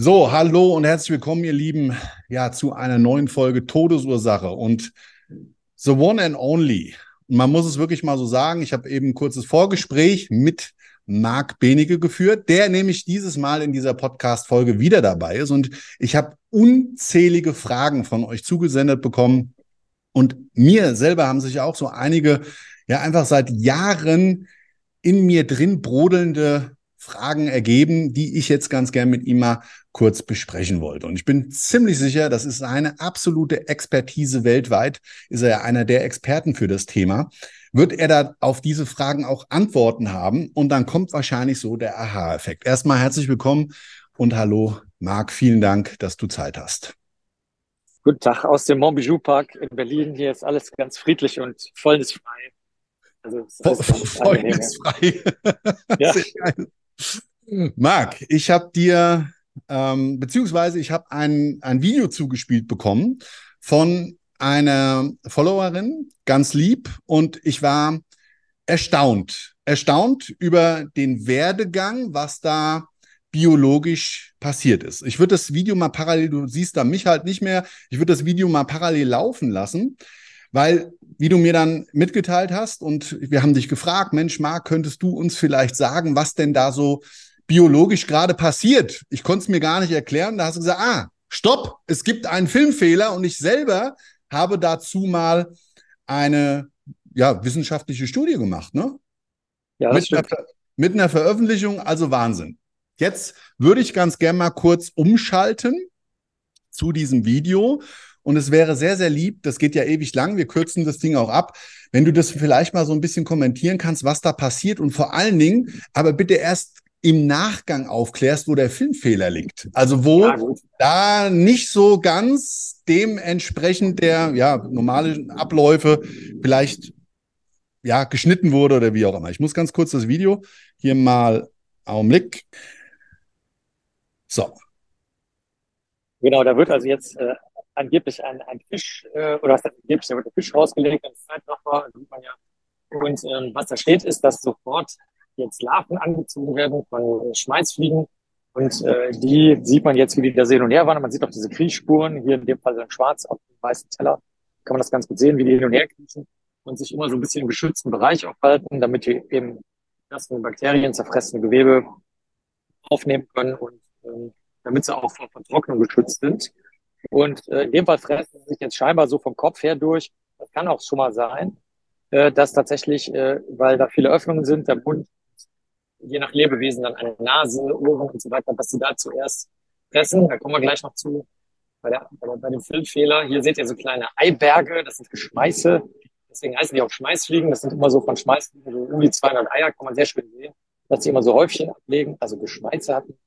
So, hallo und herzlich willkommen, ihr Lieben, ja, zu einer neuen Folge Todesursache und The One and Only. Man muss es wirklich mal so sagen. Ich habe eben ein kurzes Vorgespräch mit Marc Benige geführt, der nämlich dieses Mal in dieser Podcast-Folge wieder dabei ist. Und ich habe unzählige Fragen von euch zugesendet bekommen. Und mir selber haben sich auch so einige, ja, einfach seit Jahren in mir drin brodelnde Fragen ergeben, die ich jetzt ganz gern mit ihm mal kurz besprechen wollte. Und ich bin ziemlich sicher, das ist eine absolute Expertise weltweit, ist er ja einer der Experten für das Thema. Wird er da auf diese Fragen auch Antworten haben? Und dann kommt wahrscheinlich so der Aha-Effekt. Erstmal herzlich willkommen und hallo, Marc, vielen Dank, dass du Zeit hast. Guten Tag aus dem Montbijou Park in Berlin. Hier ist alles ganz friedlich und vollnisfrei. Also Freundesfrei. Ja. Marc, ich habe dir, ähm, beziehungsweise ich habe ein, ein Video zugespielt bekommen von einer Followerin, ganz lieb, und ich war erstaunt, erstaunt über den Werdegang, was da biologisch passiert ist. Ich würde das Video mal parallel, du siehst da mich halt nicht mehr, ich würde das Video mal parallel laufen lassen, weil, wie du mir dann mitgeteilt hast und wir haben dich gefragt, Mensch, Marc, könntest du uns vielleicht sagen, was denn da so biologisch gerade passiert? Ich konnte es mir gar nicht erklären. Da hast du gesagt, ah, stopp, es gibt einen Filmfehler und ich selber habe dazu mal eine ja, wissenschaftliche Studie gemacht, ne? Ja, mit, einer, mit einer Veröffentlichung, also Wahnsinn. Jetzt würde ich ganz gerne mal kurz umschalten zu diesem Video und es wäre sehr, sehr lieb, das geht ja ewig lang, wir kürzen das Ding auch ab, wenn du das vielleicht mal so ein bisschen kommentieren kannst, was da passiert und vor allen Dingen, aber bitte erst im Nachgang aufklärst, wo der Filmfehler liegt. Also wo ja, da nicht so ganz dementsprechend der ja, normalen Abläufe vielleicht ja, geschnitten wurde oder wie auch immer. Ich muss ganz kurz das Video hier mal Augenblick. So. Genau, da wird also jetzt äh, angeblich ein, ein Fisch, äh, oder was angeblich, da wird ein Fisch rausgelegt, das Zeitraffer, sieht man ja. Und ähm, was da steht, ist, dass sofort jetzt Larven angezogen werden von Schmalzfliegen. Und äh, die sieht man jetzt, wie die da sehen und her waren. Man sieht auch diese Kriechspuren, hier in dem Fall in schwarz auf dem weißen Teller. Kann man das ganz gut sehen, wie die hin und her kriechen und sich immer so ein bisschen im geschützten Bereich aufhalten, damit die eben das von Bakterien zerfressene Gewebe aufnehmen können und ähm, damit sie auch vor Vertrocknung geschützt sind. Und äh, in dem Fall fressen sie sich jetzt scheinbar so vom Kopf her durch. Das kann auch schon mal sein, äh, dass tatsächlich, äh, weil da viele Öffnungen sind, der Mund, je nach Lebewesen dann eine Nase, Ohren und so weiter, dass sie da zuerst fressen. Da kommen wir gleich noch zu. Bei, der, bei, dem Filmfehler, hier seht ihr so kleine Eiberge, das sind Geschmeiße. Deswegen heißen die auch Schmeißfliegen. Das sind immer so von Schmeißfliegen, so um die 200 Eier, kann man sehr schön sehen, dass sie immer so Häufchen ablegen, also Geschmeiße hatten.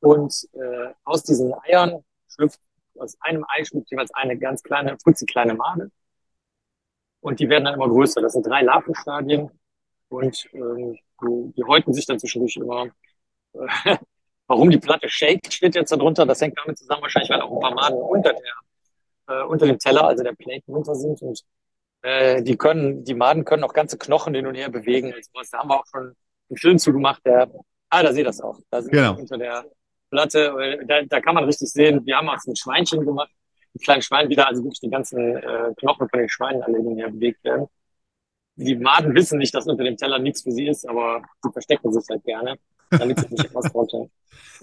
Und äh, aus diesen Eiern schlüpft aus einem Ei schlüpft jeweils eine ganz kleine, kleine Made. Und die werden dann immer größer. Das sind drei Larvenstadien. Und ähm, die, die häuten sich dann zwischendurch immer. Äh, warum die Platte shake, steht jetzt darunter. Das hängt damit zusammen, wahrscheinlich, weil auch ein paar Maden unter der, äh, unter dem Teller, also der Plate runter sind. Und äh, die können, die Maden können auch ganze Knochen hin und her bewegen. Und sowas. Da haben wir auch schon einen Film zugemacht, der, ah, da seht ihr das auch. Da sind genau. unter der Holzplatte. Da, da kann man richtig sehen, wir haben auch ein Schweinchen gemacht. Ein kleines Schwein wieder, also wirklich die ganzen äh, Knochen von den Schweinen alle hin und bewegt werden. Die Maden wissen nicht, dass unter dem Teller nichts für sie ist, aber sie verstecken sich halt gerne, damit sie nicht ausrotten.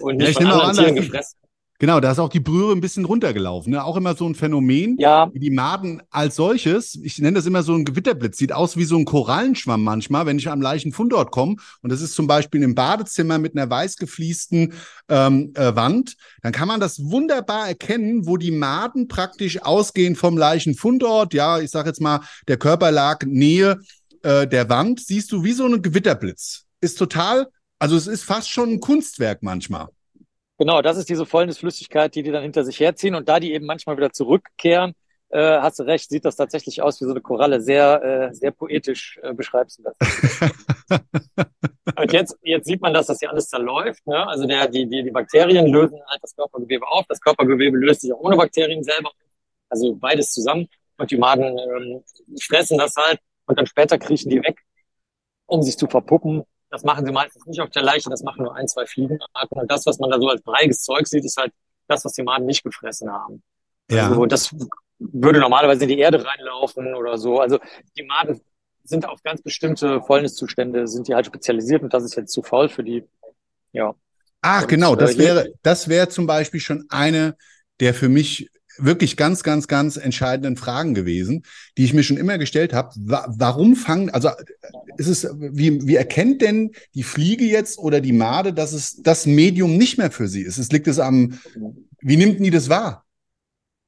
Und nicht Ja, ich von anderen an, Tieren gefressen. Genau, da ist auch die Brühe ein bisschen runtergelaufen. Ne? Auch immer so ein Phänomen. Ja, wie die Maden als solches, ich nenne das immer so ein Gewitterblitz, sieht aus wie so ein Korallenschwamm manchmal, wenn ich am Leichenfundort komme. Und das ist zum Beispiel im Badezimmer mit einer weiß gefliesten ähm, äh, Wand. Dann kann man das wunderbar erkennen, wo die Maden praktisch ausgehen vom Leichenfundort. Ja, ich sage jetzt mal, der Körper lag Nähe äh, der Wand. Siehst du wie so ein Gewitterblitz. Ist total, also es ist fast schon ein Kunstwerk manchmal. Genau, das ist diese Fäulnisflüssigkeit, die die dann hinter sich herziehen und da die eben manchmal wieder zurückkehren, äh, hast du recht, sieht das tatsächlich aus wie so eine Koralle. Sehr, äh, sehr poetisch äh, beschreibst du das. und jetzt, jetzt sieht man, dass das ja alles zerläuft. Ne? Also der, die, die, die Bakterien lösen halt das Körpergewebe auf. Das Körpergewebe löst sich auch ohne Bakterien selber. auf. Also beides zusammen. Und die Maden ähm, fressen das halt und dann später kriechen die weg, um sich zu verpuppen. Das machen sie meistens nicht auf der Leiche, das machen nur ein, zwei Fliegenarten. Und das, was man da so als breiges Zeug sieht, ist halt das, was die Maden nicht gefressen haben. Also das würde normalerweise in die Erde reinlaufen oder so. Also die Maden sind auf ganz bestimmte Fäulniszustände, sind die halt spezialisiert und das ist jetzt zu faul für die. Ja. Ach, Und, genau, das äh, wäre, das wäre zum Beispiel schon eine der für mich wirklich ganz, ganz, ganz entscheidenden Fragen gewesen, die ich mir schon immer gestellt habe. Wa warum fangen, also ist es, wie, wie erkennt denn die Fliege jetzt oder die Made, dass es das Medium nicht mehr für sie ist? Es liegt es am, wie nimmt die das wahr?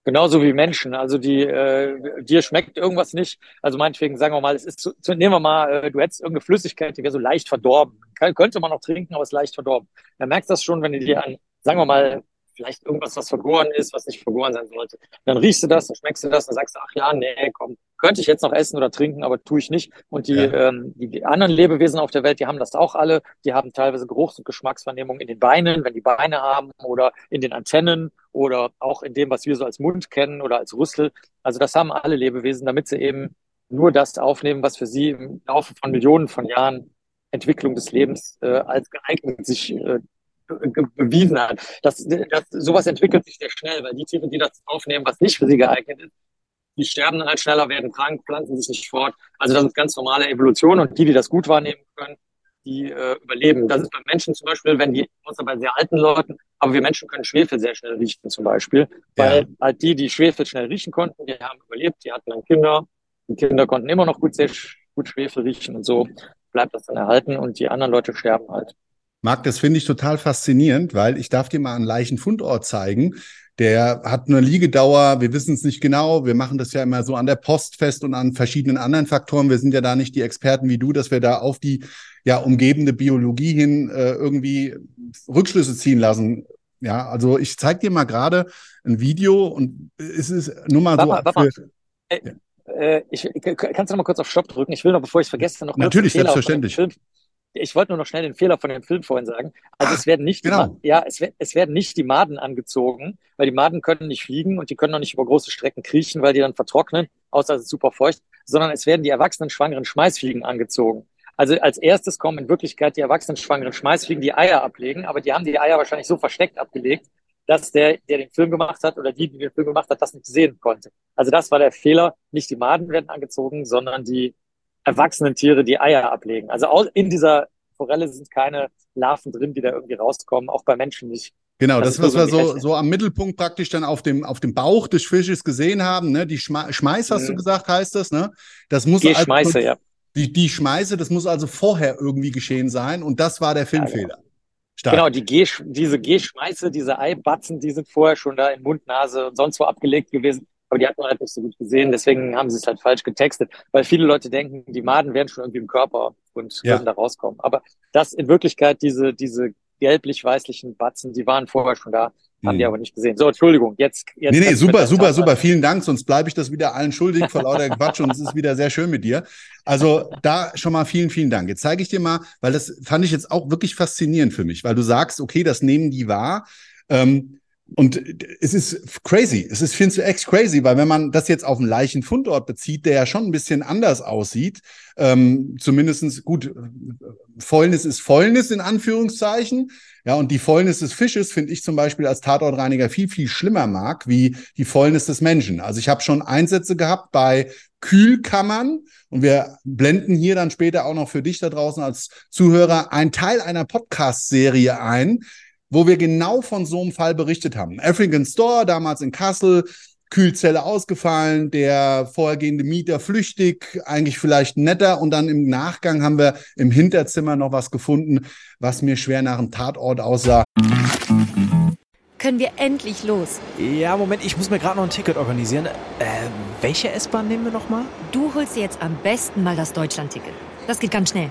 Genauso wie Menschen. Also die, äh, dir schmeckt irgendwas nicht. Also meinetwegen, sagen wir mal, es ist zu, zu, nehmen wir mal, äh, du hättest irgendeine Flüssigkeit, die wäre so leicht verdorben. Kann, könnte man noch trinken, aber ist leicht verdorben. Dann merkst du das schon, wenn du dir an, sagen wir mal, vielleicht irgendwas, was vergoren ist, was nicht vergoren sein sollte. Dann riechst du das, dann schmeckst du das, dann sagst du, ach ja, nee, komm, könnte ich jetzt noch essen oder trinken, aber tue ich nicht. Und die, Ja. ähm, die, anderen Lebewesen auf der Welt, die haben das auch alle. Die haben teilweise Geruchs- und Geschmacksvernehmung in den Beinen, wenn die Beine haben oder in den Antennen oder auch in dem, was wir so als Mund kennen oder als Rüssel. Also das haben alle Lebewesen, damit sie eben nur das aufnehmen, was für sie im Laufe von Millionen von Jahren Entwicklung des Lebens äh, als geeignet sich äh, bewiesen hat. Das, das, sowas entwickelt sich sehr schnell, weil die Tiere, die das aufnehmen, was nicht für sie geeignet ist, die sterben dann halt schneller, werden krank, pflanzen sich nicht fort. Also das ist ganz normale Evolution und die, die das gut wahrnehmen können, die äh, überleben. Das ist bei Menschen zum Beispiel, wenn die, außer bei sehr alten Leuten, aber wir Menschen können Schwefel sehr schnell riechen zum Beispiel, weil Ja. halt die, die Schwefel schnell riechen konnten, die haben überlebt, die hatten dann Kinder, die Kinder konnten immer noch gut sehr gut Schwefel riechen und so bleibt das dann erhalten und die anderen Leute sterben halt. Marc, das finde ich total faszinierend, weil ich darf dir mal einen Leichenfundort zeigen. Der hat eine Liegedauer, wir wissen es nicht genau. Wir machen das ja immer so an der Post fest und an verschiedenen anderen Faktoren. Wir sind ja da nicht die Experten wie du, dass wir da auf die ja umgebende Biologie hin äh, irgendwie Rückschlüsse ziehen lassen. Ja, also ich zeige dir mal gerade ein Video und es ist nur mal Warte so. mal, warte mal. für- Äh, ich, kannst du noch mal kurz auf Stopp drücken? Ich will noch, bevor ich es vergesse, noch Natürlich, selbstverständlich. Film. Ich wollte nur noch schnell den Fehler von dem Film vorhin sagen. Also Ah, es werden nicht, die genau. Ma- ja, es, es werden nicht die Maden angezogen, weil die Maden können nicht fliegen und die können auch nicht über große Strecken kriechen, weil die dann vertrocknen, außer es ist super feucht, sondern es werden die erwachsenen schwangeren Schmeißfliegen angezogen. Also als erstes kommen in Wirklichkeit die erwachsenen schwangeren Schmeißfliegen, die Eier ablegen, aber die haben die Eier wahrscheinlich so versteckt abgelegt, dass der, der den Film gemacht hat oder die, die den Film gemacht hat, das nicht sehen konnte. Also das war der Fehler. Nicht die Maden werden angezogen, sondern die erwachsenen Tiere, die Eier ablegen. Also in dieser Forelle sind keine Larven drin, die da irgendwie rauskommen, auch bei Menschen nicht. Genau, Das das, was wir so, so am Mittelpunkt praktisch dann auf dem, auf dem Bauch des Fisches gesehen haben, ne? Die Schma Schmeiß, hast du Mhm. gesagt, heißt das, ne? Das muss Die also- Schmeiße, ja. Die, die Schmeiße, das muss also vorher irgendwie geschehen sein und das war der Filmfehler. Stark. Genau, die G, diese G-Schmeiße, diese Eibatzen, die sind vorher schon da in Mund, Nase und sonst wo abgelegt gewesen. Aber die hat man halt nicht so gut gesehen, deswegen haben sie es halt falsch getextet, weil viele Leute denken, die Maden wären schon irgendwie im Körper und Ja. würden da rauskommen. Aber das in Wirklichkeit, diese, diese gelblich-weißlichen Batzen, die waren vorher schon da, haben Hm. die aber nicht gesehen. So, Entschuldigung, jetzt. jetzt Nee, nee, super, super, super. Vielen Dank, sonst bleibe ich das wieder allen schuldig vor lauter Quatsch und es ist wieder sehr schön mit dir. Also da schon mal vielen, vielen Dank. Jetzt zeige ich dir mal, weil das fand ich jetzt auch wirklich faszinierend für mich, weil du sagst, okay, das nehmen die wahr. Ähm, Und es ist crazy. Es ist viel zu ex crazy, weil wenn man das jetzt auf einen Leichenfundort bezieht, der ja schon ein bisschen anders aussieht, ähm, zumindestens gut, Fäulnis ist Fäulnis in Anführungszeichen. Ja, und die Fäulnis des Fisches finde ich zum Beispiel als Tatortreiniger viel, viel schlimmer mag, wie die Fäulnis des Menschen. Also ich habe schon Einsätze gehabt bei Kühlkammern und wir blenden hier dann später auch noch für dich da draußen als Zuhörer einen Teil einer Podcast-Serie ein, wo wir genau von so einem Fall berichtet haben. African Store, damals in Kassel, Kühlzelle ausgefallen, der vorhergehende Mieter flüchtig, eigentlich vielleicht netter und dann im Nachgang haben wir im Hinterzimmer noch was gefunden, was mir schwer nach einem Tatort aussah. Können wir endlich los? Ja, Moment, ich muss mir gerade noch ein Ticket organisieren. Äh, welche S-Bahn nehmen wir nochmal? Du holst dir jetzt am besten mal das Deutschland-Ticket. Das geht ganz schnell.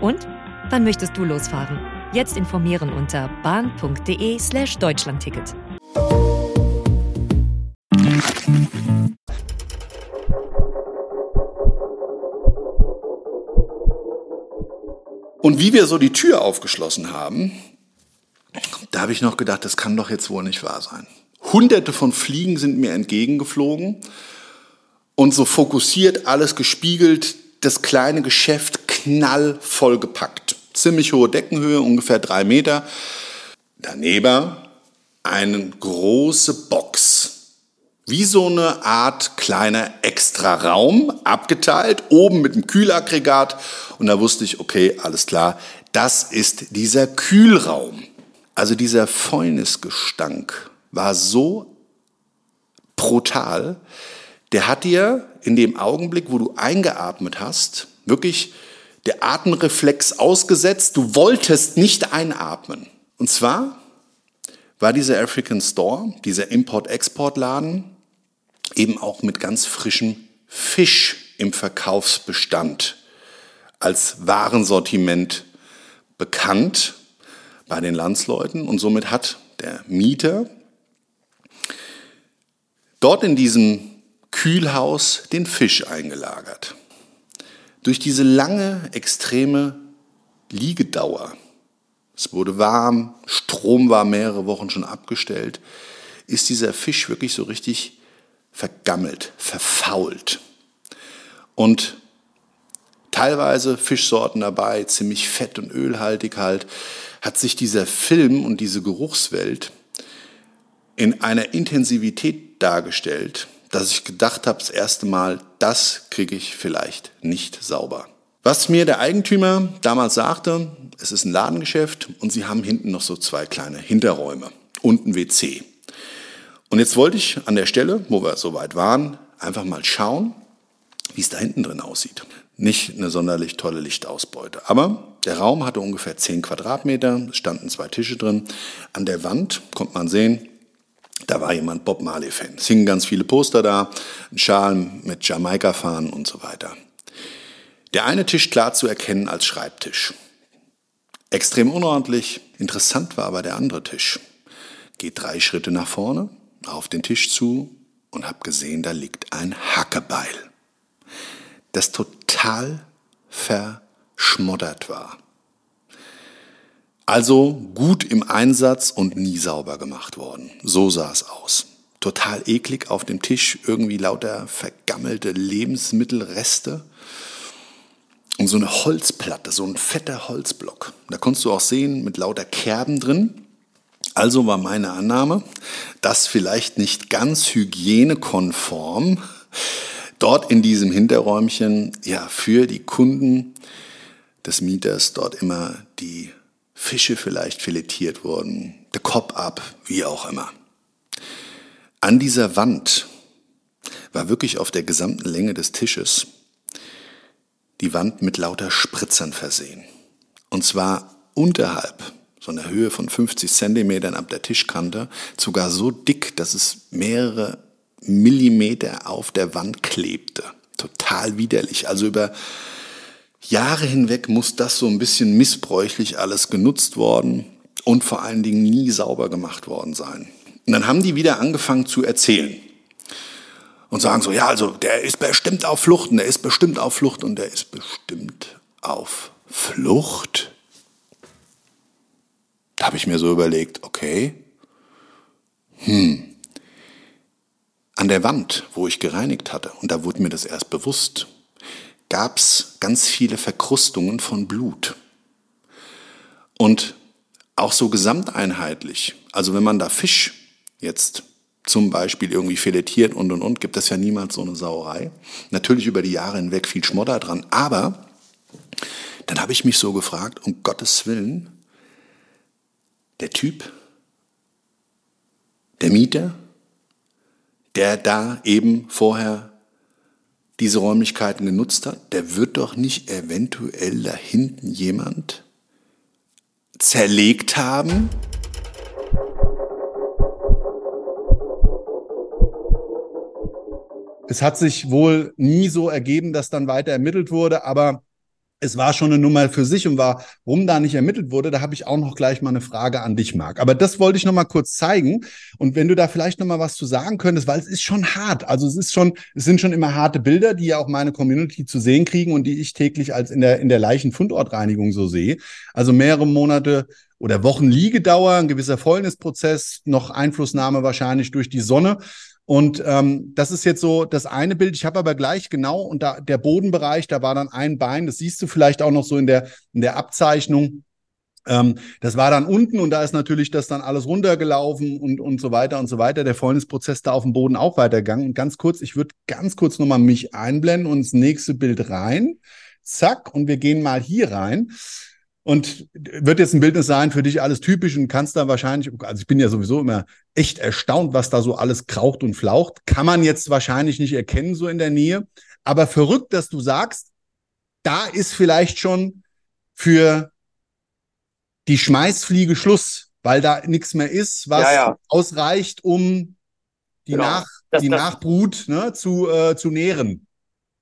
Und wann möchtest du losfahren? Jetzt informieren unter bahn.de slash Deutschlandticket. Und wie wir so die Tür aufgeschlossen haben, da habe ich noch gedacht, das kann doch jetzt wohl nicht wahr sein. Hunderte von Fliegen sind mir entgegengeflogen und so fokussiert, alles gespiegelt, das kleine Geschäft knallvoll gepackt. Ziemlich hohe Deckenhöhe, ungefähr drei Meter. Daneben eine große Box. Wie so eine Art kleiner Extra-Raum, abgeteilt, oben mit einem Kühlaggregat. Und da wusste ich, okay, alles klar, das ist dieser Kühlraum. Also dieser Fäulnisgestank war so brutal, der hat dir in dem Augenblick, wo du eingeatmet hast, wirklich der Atemreflex ausgesetzt. Du wolltest nicht einatmen. Und zwar war dieser African Store, dieser Import-Export-Laden, eben auch mit ganz frischem Fisch im Verkaufsbestand als Warensortiment bekannt bei den Landsleuten. Und somit hat der Mieter dort in diesem Kühlhaus den Fisch eingelagert. Durch diese lange, extreme Liegedauer, es wurde warm, Strom war mehrere Wochen schon abgestellt, ist dieser Fisch wirklich so richtig vergammelt, verfault. Und teilweise Fischsorten dabei, ziemlich fett und ölhaltig halt, hat sich dieser Film und diese Geruchswelt in einer Intensivität dargestellt, dass ich gedacht habe, das erste Mal, das kriege ich vielleicht nicht sauber. Was mir der Eigentümer damals sagte, es ist ein Ladengeschäft und sie haben hinten noch so zwei kleine Hinterräume und ein WC. Und jetzt wollte ich an der Stelle, wo wir soweit waren, einfach mal schauen, wie es da hinten drin aussieht. Nicht eine sonderlich tolle Lichtausbeute. Aber der Raum hatte ungefähr 10 Quadratmeter, es standen zwei Tische drin. An der Wand konnte man sehen, da war jemand Bob Marley-Fan. Es hingen ganz viele Poster da, ein Schal mit Jamaika-Fahnen und so weiter. Der eine Tisch klar zu erkennen als Schreibtisch. Extrem unordentlich. Interessant war aber der andere Tisch. Geht drei Schritte nach vorne, auf den Tisch zu und hab gesehen, da liegt ein Hackebeil, das total verschmoddert war. Also gut im Einsatz und nie sauber gemacht worden. So sah es aus. Total eklig auf dem Tisch, irgendwie lauter vergammelte Lebensmittelreste. Und so eine Holzplatte, so ein fetter Holzblock. Da konntest du auch sehen, mit lauter Kerben drin. Also war meine Annahme, dass vielleicht nicht ganz hygienekonform dort in diesem Hinterräumchen ja für die Kunden des Mieters dort immer die Fische vielleicht filetiert wurden, der Kopf ab, wie auch immer. An dieser Wand war wirklich auf der gesamten Länge des Tisches die Wand mit lauter Spritzern versehen. Und zwar unterhalb so eine Höhe von 50 Zentimetern ab der Tischkante, sogar so dick, dass es mehrere Millimeter auf der Wand klebte. Total widerlich. Also über Jahre hinweg muss das so ein bisschen missbräuchlich alles genutzt worden und vor allen Dingen nie sauber gemacht worden sein. Und dann haben die wieder angefangen zu erzählen und sagen so, ja, also der ist bestimmt auf Flucht und der ist bestimmt auf Flucht und der ist bestimmt auf Flucht. Da habe ich mir so überlegt, okay, hm, an der Wand, wo ich gereinigt hatte, und da wurde mir das erst bewusst, gab es ganz viele Verkrustungen von Blut. Und auch so gesamteinheitlich, also wenn man da Fisch jetzt zum Beispiel irgendwie filetiert und und und, gibt es ja niemals so eine Sauerei. Natürlich über die Jahre hinweg viel Schmodder dran, aber dann habe ich mich so gefragt, um Gottes Willen, der Typ, der Mieter, der da eben vorher diese Räumlichkeiten genutzt hat, der wird doch nicht eventuell da hinten jemand zerlegt haben? Es hat sich wohl nie so ergeben, dass dann weiter ermittelt wurde, aber es war schon eine Nummer für sich und warum da nicht ermittelt wurde, da habe ich auch noch gleich mal eine Frage an dich, Marc. Aber das wollte ich noch mal kurz zeigen und wenn du da vielleicht noch mal was zu sagen könntest, weil es ist schon hart. Also es ist schon, es sind schon immer harte Bilder, die ja auch meine Community zu sehen kriegen und die ich täglich als in der in der Leichenfundortreinigung so sehe. Also mehrere Monate oder Wochen Liegedauer, ein gewisser Fäulnisprozess, noch Einflussnahme wahrscheinlich durch die Sonne. Und ähm, das ist jetzt so das eine Bild. Ich habe aber gleich genau und da der Bodenbereich, da war dann ein Bein. Das siehst du vielleicht auch noch so in der in der Abzeichnung. Ähm, das war dann unten und da ist natürlich das dann alles runtergelaufen und und so weiter und so weiter. Der Fäulnisprozess da auf dem Boden auch weitergegangen. Und ganz kurz, ich würde ganz kurz nochmal mich einblenden und ins nächste Bild rein. Zack und wir gehen mal hier rein. Und wird jetzt ein Bildnis sein für dich alles typisch und kannst da wahrscheinlich, also ich bin ja sowieso immer echt erstaunt, was da so alles kraucht und flaucht. Kann man jetzt wahrscheinlich nicht erkennen, so in der Nähe. Aber verrückt, dass du sagst, da ist vielleicht schon für die Schmeißfliege Schluss, weil da nichts mehr ist, was ja, ja. ausreicht, um die, genau. Nach, das, die das, Nachbrut ne, zu, äh, zu nähren.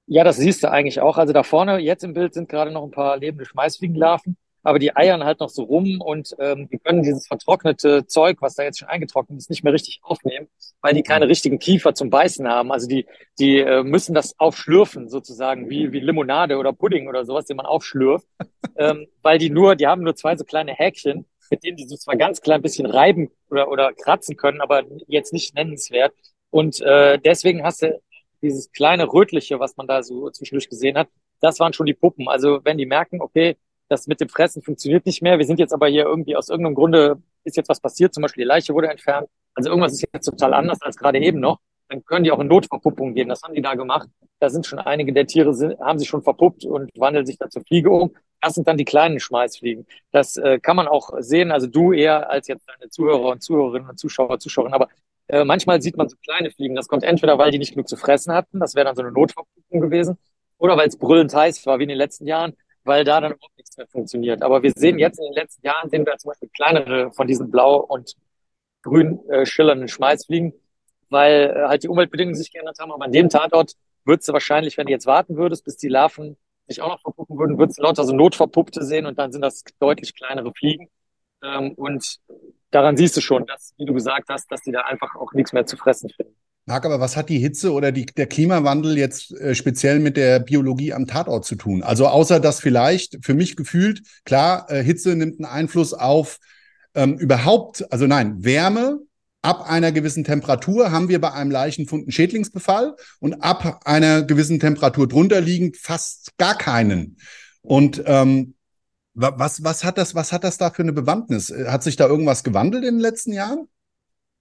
Ja, das siehst du eigentlich auch. Also da vorne, jetzt im Bild, sind gerade noch ein paar lebende Schmeißfliegenlarven aber die eiern halt noch so rum und ähm, die können dieses vertrocknete Zeug, was da jetzt schon eingetrocknet ist, nicht mehr richtig aufnehmen, weil die keine richtigen Kiefer zum Beißen haben. Also die, die äh, müssen das aufschlürfen, sozusagen, wie, wie Limonade oder Pudding oder sowas, den man aufschlürft, ähm, weil die nur, die haben nur zwei so kleine Häkchen, mit denen die so zwar ganz klein bisschen reiben oder, oder kratzen können, aber jetzt nicht nennenswert. Und äh, deswegen hast du dieses kleine Rötliche, was man da so zwischendurch gesehen hat, das waren schon die Puppen. Also wenn die merken, okay, das mit dem Fressen funktioniert nicht mehr. Wir sind jetzt aber hier irgendwie aus irgendeinem Grunde ist jetzt was passiert, zum Beispiel die Leiche wurde entfernt. Also irgendwas ist jetzt total anders als gerade eben noch. Dann können die auch in Notverpuppung gehen. Das haben die da gemacht. Da sind schon einige der Tiere sind, haben sich schon verpuppt und wandeln sich da zur Fliege um. Das sind dann die kleinen Schmeißfliegen. Das äh, kann man auch sehen. Also du eher als jetzt deine Zuhörer und Zuhörerinnen und Zuschauer, Zuschauerinnen. Aber äh, manchmal sieht man so kleine Fliegen. Das kommt entweder, weil die nicht genug zu fressen hatten. Das wäre dann so eine Notverpuppung gewesen. Oder weil es brüllend heiß war, wie in den letzten Jahren weil da dann überhaupt nichts mehr funktioniert. Aber wir sehen jetzt in den letzten Jahren, sehen wir zum Beispiel kleinere von diesen blau und grün äh, schillernden Schmeißfliegen, weil äh, halt die Umweltbedingungen sich geändert haben. Aber an dem Tatort würdest du wahrscheinlich, wenn du jetzt warten würdest, bis die Larven sich auch noch verpuppen würden, würdest du lauter so Notverpuppte sehen und dann sind das deutlich kleinere Fliegen. Ähm, und daran siehst du schon, dass, wie du gesagt hast, dass die da einfach auch nichts mehr zu fressen finden. Marc, aber was hat die Hitze oder die, der Klimawandel jetzt äh, speziell mit der Biologie am Tatort zu tun? Also außer dass vielleicht für mich gefühlt, klar, äh, Hitze nimmt einen Einfluss auf ähm, überhaupt, also nein, Wärme ab einer gewissen Temperatur haben wir bei einem Leichenfund einen Schädlingsbefall und ab einer gewissen Temperatur drunter liegend fast gar keinen. Und ähm, was, was, hat das, was hat das da für eine Bewandtnis? Hat sich da irgendwas gewandelt in den letzten Jahren?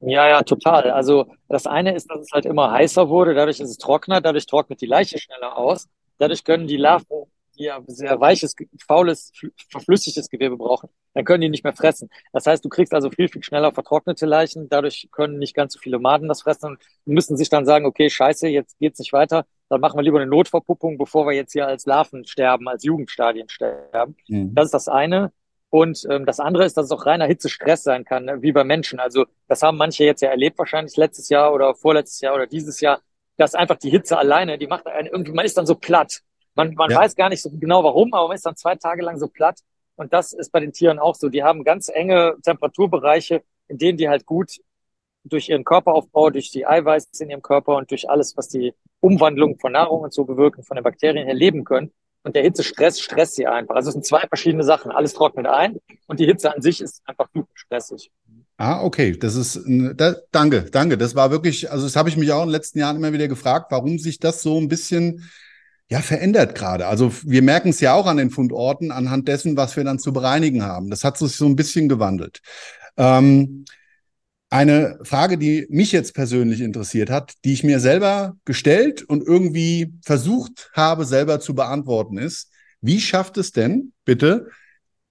Ja, ja, total. Also das eine ist, dass es halt immer heißer wurde, dadurch ist es trockener, dadurch trocknet die Leiche schneller aus. Dadurch können die Larven, die ja sehr weiches, faules, verflüssigtes Gewebe brauchen, dann können die nicht mehr fressen. Das heißt, du kriegst also viel, viel schneller vertrocknete Leichen, dadurch können nicht ganz so viele Maden das fressen und müssen sich dann sagen, okay, scheiße, jetzt geht's nicht weiter, dann machen wir lieber eine Notverpuppung, bevor wir jetzt hier als Larven sterben, als Jugendstadien sterben. Mhm. Das ist das eine. Und ähm, das andere ist, dass es auch reiner Hitzestress sein kann, ne, wie bei Menschen. Also das haben manche jetzt ja erlebt, wahrscheinlich letztes Jahr oder vorletztes Jahr oder dieses Jahr, dass einfach die Hitze alleine, die macht einen irgendwie, man ist dann so platt. Man, man ja. weiß gar nicht so genau warum, aber man ist dann zwei Tage lang so platt. Und das ist bei den Tieren auch so. Die haben ganz enge Temperaturbereiche, in denen die halt gut durch ihren Körperaufbau, durch die Eiweiße in ihrem Körper und durch alles, was die Umwandlung von Nahrung und so bewirken, von den Bakterien her leben können. Und der Hitzestress stresst sie einfach. Also es sind zwei verschiedene Sachen. Alles trocknet ein und die Hitze an sich ist einfach super stressig. Ah, okay. Das ist, da, danke, danke. Das war wirklich, also das habe ich mich auch in den letzten Jahren immer wieder gefragt, warum sich das so ein bisschen ja, verändert gerade. Also wir merken es ja auch an den Fundorten anhand dessen, was wir dann zu bereinigen haben. Das hat sich so ein bisschen gewandelt. Ähm, eine Frage, die mich jetzt persönlich interessiert hat, die ich mir selber gestellt und irgendwie versucht habe, selber zu beantworten, ist, wie schafft es denn, bitte,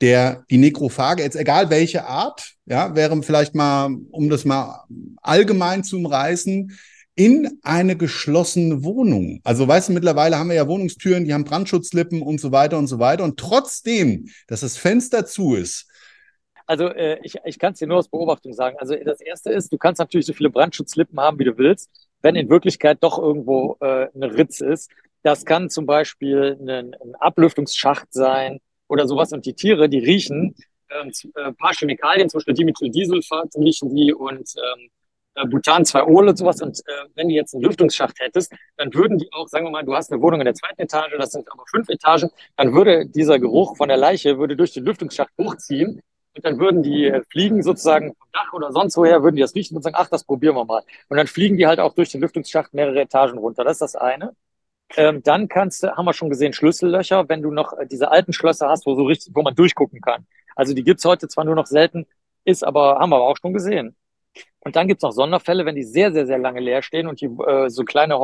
der, die Nekrophage, jetzt egal welche Art, ja, wäre vielleicht mal, um das mal allgemein zu umreißen, in eine geschlossene Wohnung. Also weißt du, mittlerweile haben wir ja Wohnungstüren, die haben Brandschutzlippen und so weiter und so weiter. Und trotzdem, dass das Fenster zu ist, also äh, ich, ich kann es dir nur aus Beobachtung sagen. Also das Erste ist, du kannst natürlich so viele Brandschutzlippen haben, wie du willst, wenn in Wirklichkeit doch irgendwo äh, eine Ritze ist. Das kann zum Beispiel ein, ein Ablüftungsschacht sein oder sowas. Und die Tiere, die riechen ähm, äh, ein paar Chemikalien, zum Beispiel Dimethyldisulfat riechen die und ähm, äh, Butan 2-Ol und sowas. Und äh, wenn du jetzt einen Lüftungsschacht hättest, dann würden die auch, sagen wir mal, du hast eine Wohnung in der zweiten Etage, das sind aber fünf Etagen, dann würde dieser Geruch von der Leiche würde durch den Lüftungsschacht hochziehen und dann würden die äh, Fliegen sozusagen vom Dach oder sonst woher, würden die das riechen und sagen, ach, das probieren wir mal. Und dann fliegen die halt auch durch den Lüftungsschacht mehrere Etagen runter. Das ist das eine. Ähm, dann kannst du, haben wir schon gesehen, Schlüssellöcher, wenn du noch äh, diese alten Schlösser hast, wo so richtig, wo man durchgucken kann. Also die gibt's heute zwar nur noch selten, ist aber, haben wir aber auch schon gesehen. Und dann gibt's noch Sonderfälle, wenn die sehr, sehr, sehr lange leer stehen und die äh, so kleine,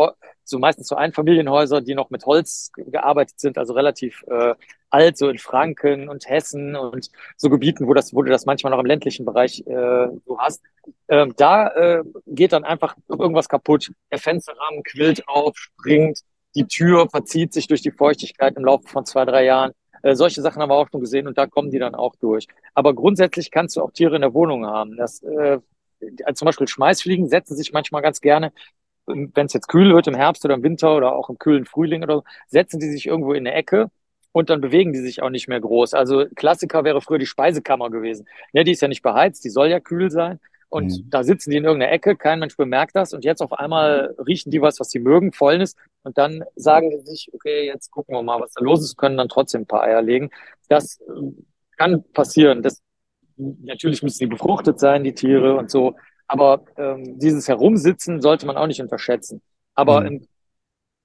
so meistens so Einfamilienhäuser, die noch mit Holz gearbeitet sind, also relativ äh, alt, so in Franken und Hessen und so Gebieten, wo das, wo du das manchmal noch im ländlichen Bereich äh, so hast. Ähm, da äh, geht dann einfach irgendwas kaputt. Der Fensterrahmen quillt auf, springt, die Tür verzieht sich durch die Feuchtigkeit im Laufe von zwei, drei Jahren. Äh, solche Sachen haben wir auch schon gesehen und da kommen die dann auch durch. Aber grundsätzlich kannst du auch Tiere in der Wohnung haben. Das äh, also zum Beispiel Schmeißfliegen setzen sich manchmal ganz gerne, wenn es jetzt kühl wird im Herbst oder im Winter oder auch im kühlen Frühling oder so, setzen die sich irgendwo in eine Ecke und dann bewegen die sich auch nicht mehr groß. Also Klassiker wäre früher die Speisekammer gewesen. Ja, die ist ja nicht beheizt, die soll ja kühl sein. Und mhm. da sitzen die in irgendeiner Ecke, kein Mensch bemerkt das. Und jetzt auf einmal riechen die was, was sie mögen, Fäulnis. Und dann sagen die sich, okay, jetzt gucken wir mal, was da los ist, können dann trotzdem ein paar Eier legen. Das kann passieren. Das natürlich müssen sie befruchtet sein, die Tiere und so. Aber ähm, dieses Herumsitzen sollte man auch nicht unterschätzen. Aber mhm.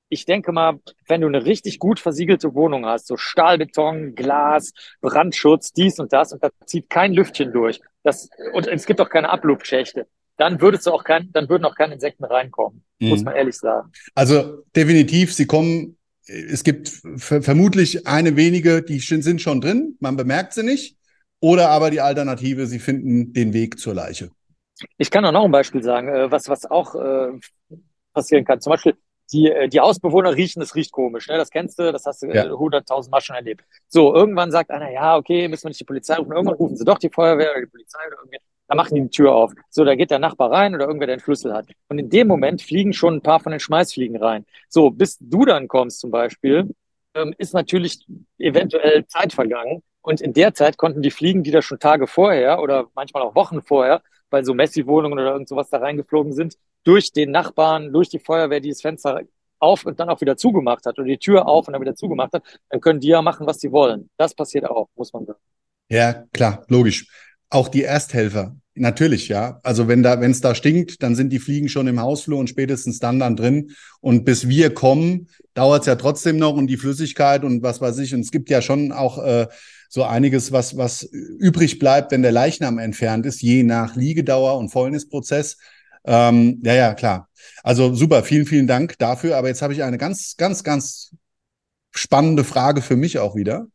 ich denke mal, wenn du eine richtig gut versiegelte Wohnung hast, so Stahlbeton, Glas, Brandschutz, dies und das, und da zieht kein Lüftchen durch, das, und es gibt auch keine Abluftschächte, dann würdest du auch kein, dann würden auch keine Insekten reinkommen, mhm. muss man ehrlich sagen. Also definitiv, sie kommen, es gibt vermutlich eine wenige, die sind schon drin, man bemerkt sie nicht. Oder aber die Alternative, sie finden den Weg zur Leiche. Ich kann auch noch ein Beispiel sagen, äh, was, was auch äh, passieren kann. Zum Beispiel, die, äh, die Hausbewohner riechen, es riecht komisch. Ne? Das kennst du, das hast du hunderttausend ja. Mal schon erlebt. So, irgendwann sagt einer, ja, okay, müssen wir nicht die Polizei rufen. Irgendwann rufen sie doch die Feuerwehr oder die Polizei oder irgendwie. Da machen die die Tür auf. So, da geht der Nachbar rein oder irgendwer, der den Schlüssel hat. Und in dem Moment fliegen schon ein paar von den Schmeißfliegen rein. So, bis du dann kommst zum Beispiel, ähm, ist natürlich eventuell Zeit vergangen. Und in der Zeit konnten die Fliegen, die da schon Tage vorher oder manchmal auch Wochen vorher, weil so Messi-Wohnungen oder irgend sowas da reingeflogen sind, durch den Nachbarn, durch die Feuerwehr, die das Fenster auf und dann auch wieder zugemacht hat oder die Tür auf und dann wieder zugemacht hat, dann können die ja machen, was sie wollen. Das passiert auch, muss man sagen. Ja, klar, logisch. Auch die Ersthelfer, natürlich, ja. Also wenn da, wenn es da stinkt, dann sind die Fliegen schon im Hausflur und spätestens dann dann drin. Und bis wir kommen, dauert es ja trotzdem noch und die Flüssigkeit und was weiß ich. Und es gibt ja schon auch äh, so einiges, was, was übrig bleibt, wenn der Leichnam entfernt ist, je nach Liegedauer und Fäulnisprozess. Ähm, ja, ja, klar. Also super, vielen, vielen Dank dafür. Aber jetzt habe ich eine ganz, ganz, ganz spannende Frage für mich auch wieder.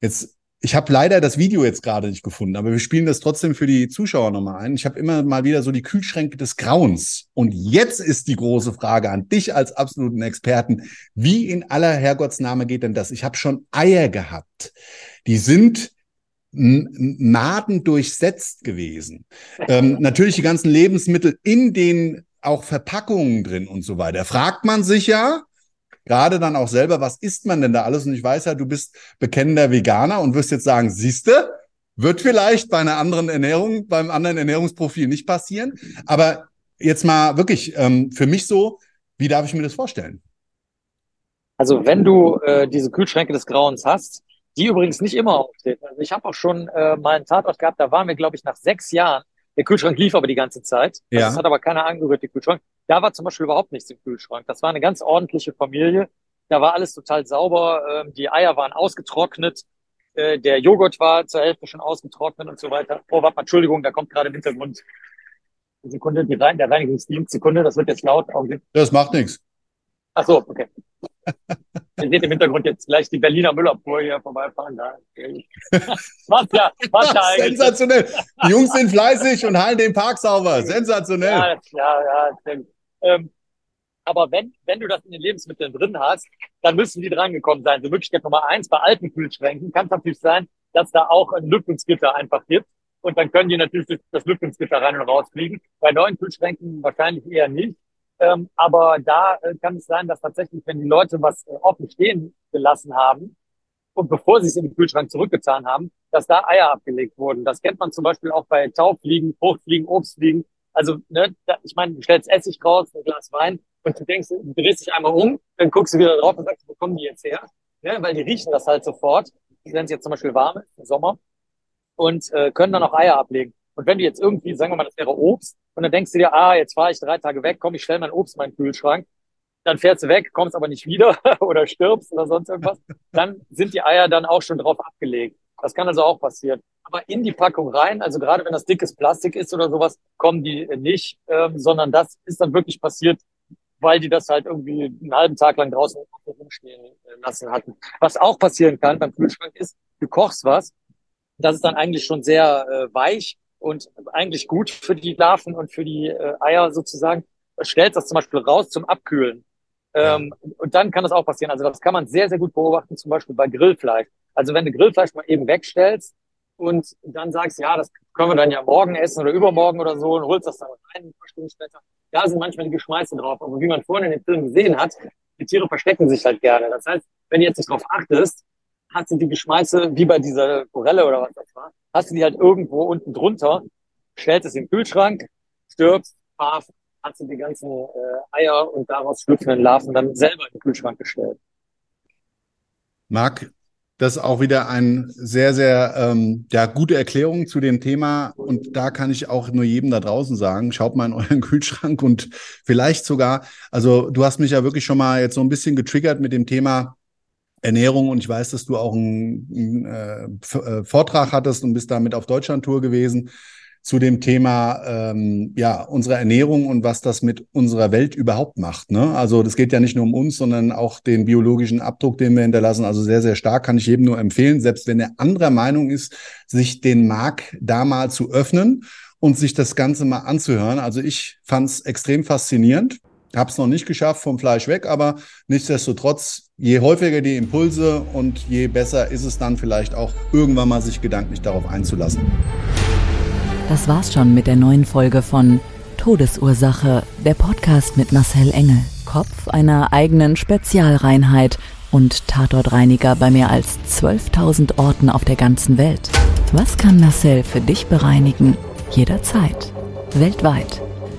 Jetzt ich habe leider das Video jetzt gerade nicht gefunden, aber wir spielen das trotzdem für die Zuschauer nochmal ein. Ich habe immer mal wieder so die Kühlschränke des Grauens. Und jetzt ist die große Frage an dich als absoluten Experten. Wie in aller Herrgottsname geht denn das? Ich habe schon Eier gehabt. Die sind nadendurchsetzt gewesen. Ähm, natürlich die ganzen Lebensmittel in den auch Verpackungen drin und so weiter. Fragt man sich ja, gerade dann auch selber, was isst man denn da alles? Und ich weiß ja, du bist bekennender Veganer und wirst jetzt sagen, siehste, wird vielleicht bei einer anderen Ernährung, beim anderen Ernährungsprofil nicht passieren. Aber jetzt mal wirklich ähm, für mich so, wie darf ich mir das vorstellen? Also wenn du äh, diese Kühlschränke des Grauens hast, die übrigens nicht immer aufstehen. Also ich habe auch schon äh, mal einen Tatort gehabt, da waren wir, glaube ich, nach sechs Jahren. Der Kühlschrank lief aber die ganze Zeit. Also ja. Das hat aber keiner angehört, der Kühlschrank. Da war zum Beispiel überhaupt nichts im Kühlschrank. Das war eine ganz ordentliche Familie. Da war alles total sauber. Ähm, die Eier waren ausgetrocknet. Äh, der Joghurt war zur Hälfte schon ausgetrocknet und so weiter. Oh, warte mal, Entschuldigung, da kommt gerade im Hintergrund. Sekunde, die Rein der Reinigungsdienst. Sekunde, das wird jetzt laut. Das macht nichts. Ach so, okay. Ihr seht im Hintergrund jetzt gleich die Berliner Müllabfuhr hier vorbeifahren. Da. Was ja, was ja eigentlich. Sensationell. Die Jungs sind fleißig und halten den Park sauber. Sensationell. Ja, ja, ja. Ähm, aber wenn, wenn du das in den Lebensmitteln drin hast, dann müssen die drangekommen sein. So Möglichkeit Nummer eins bei alten Kühlschränken kann es natürlich sein, dass da auch ein Lüftungsgitter einfach gibt. Und dann können die natürlich das Lüftungsgitter rein und raus fliegen. Bei neuen Kühlschränken wahrscheinlich eher nicht. Ähm, aber da äh, kann es sein, dass tatsächlich, wenn die Leute was äh, offen stehen gelassen haben und bevor sie es in den Kühlschrank zurückgetan haben, dass da Eier abgelegt wurden. Das kennt man zum Beispiel auch bei Taufliegen, Fruchtfliegen, Obstfliegen. Also, ne, da, ich meine, du stellst Essig raus, ein Glas Wein und du denkst, du drehst dich einmal um, dann guckst du wieder drauf und sagst, wo kommen die jetzt her? Ne, weil die riechen das halt sofort, wenn es jetzt zum Beispiel warm ist, im Sommer, und äh, können dann auch Eier ablegen. Und wenn du jetzt irgendwie, sagen wir mal, das wäre Obst, und dann denkst du dir, ah, jetzt fahre ich drei Tage weg, komm, ich stelle mein Obst in meinen Kühlschrank, dann fährst du weg, kommst aber nicht wieder oder stirbst oder sonst irgendwas, dann sind die Eier dann auch schon drauf abgelegt. Das kann also auch passieren. Aber in die Packung rein, also gerade wenn das dickes Plastik ist oder sowas, kommen die nicht, ähm, sondern das ist dann wirklich passiert, weil die das halt irgendwie einen halben Tag lang draußen rumstehen lassen hatten. Was auch passieren kann beim Kühlschrank ist, du kochst was, das ist dann eigentlich schon sehr äh, weich und eigentlich gut für die Larven und für die äh, Eier sozusagen, stellst das zum Beispiel raus zum Abkühlen. Ähm, ja. Und dann kann das auch passieren. Also das kann man sehr, sehr gut beobachten, zum Beispiel bei Grillfleisch. Also wenn du Grillfleisch mal eben wegstellst und dann sagst, ja, das können wir dann ja morgen essen oder übermorgen oder so und holst das dann rein, ein paar Stunden später, da sind manchmal die Geschmeiße drauf. Aber wie man vorhin in den Filmen gesehen hat, die Tiere verstecken sich halt gerne. Das heißt, wenn du jetzt nicht drauf achtest, hast du die Geschmeiße, wie bei dieser Forelle oder was das war, hast du die halt irgendwo unten drunter, stellst es in den Kühlschrank, stirbst, paf, hast du die ganzen äh, Eier und daraus schlüpfenden Larven dann selber in den Kühlschrank gestellt. Marc, das ist auch wieder eine sehr, sehr ähm, ja, gute Erklärung zu dem Thema. Und da kann ich auch nur jedem da draußen sagen, schaut mal in euren Kühlschrank und vielleicht sogar, also du hast mich ja wirklich schon mal jetzt so ein bisschen getriggert mit dem Thema Ernährung und ich weiß, dass du auch einen, einen äh, äh, Vortrag hattest und bist damit auf Deutschlandtour gewesen zu dem Thema ähm, ja unsere Ernährung und was das mit unserer Welt überhaupt macht. Ne? Also das geht ja nicht nur um uns, sondern auch den biologischen Abdruck, den wir hinterlassen. Also sehr sehr stark kann ich jedem nur empfehlen, selbst wenn er anderer Meinung ist, sich den Markt da mal zu öffnen und sich das Ganze mal anzuhören. Also ich fand es extrem faszinierend. Habe es noch nicht geschafft vom Fleisch weg, aber nichtsdestotrotz, je häufiger die Impulse und je besser ist es dann vielleicht auch irgendwann mal sich gedanklich darauf einzulassen. Das war's schon mit der neuen Folge von Todesursache, der Podcast mit Marcel Engel, Kopf einer eigenen Spezialreinheit und Tatortreiniger bei mehr als 12.000 Orten auf der ganzen Welt. Was kann Marcel für dich bereinigen? Jederzeit. Weltweit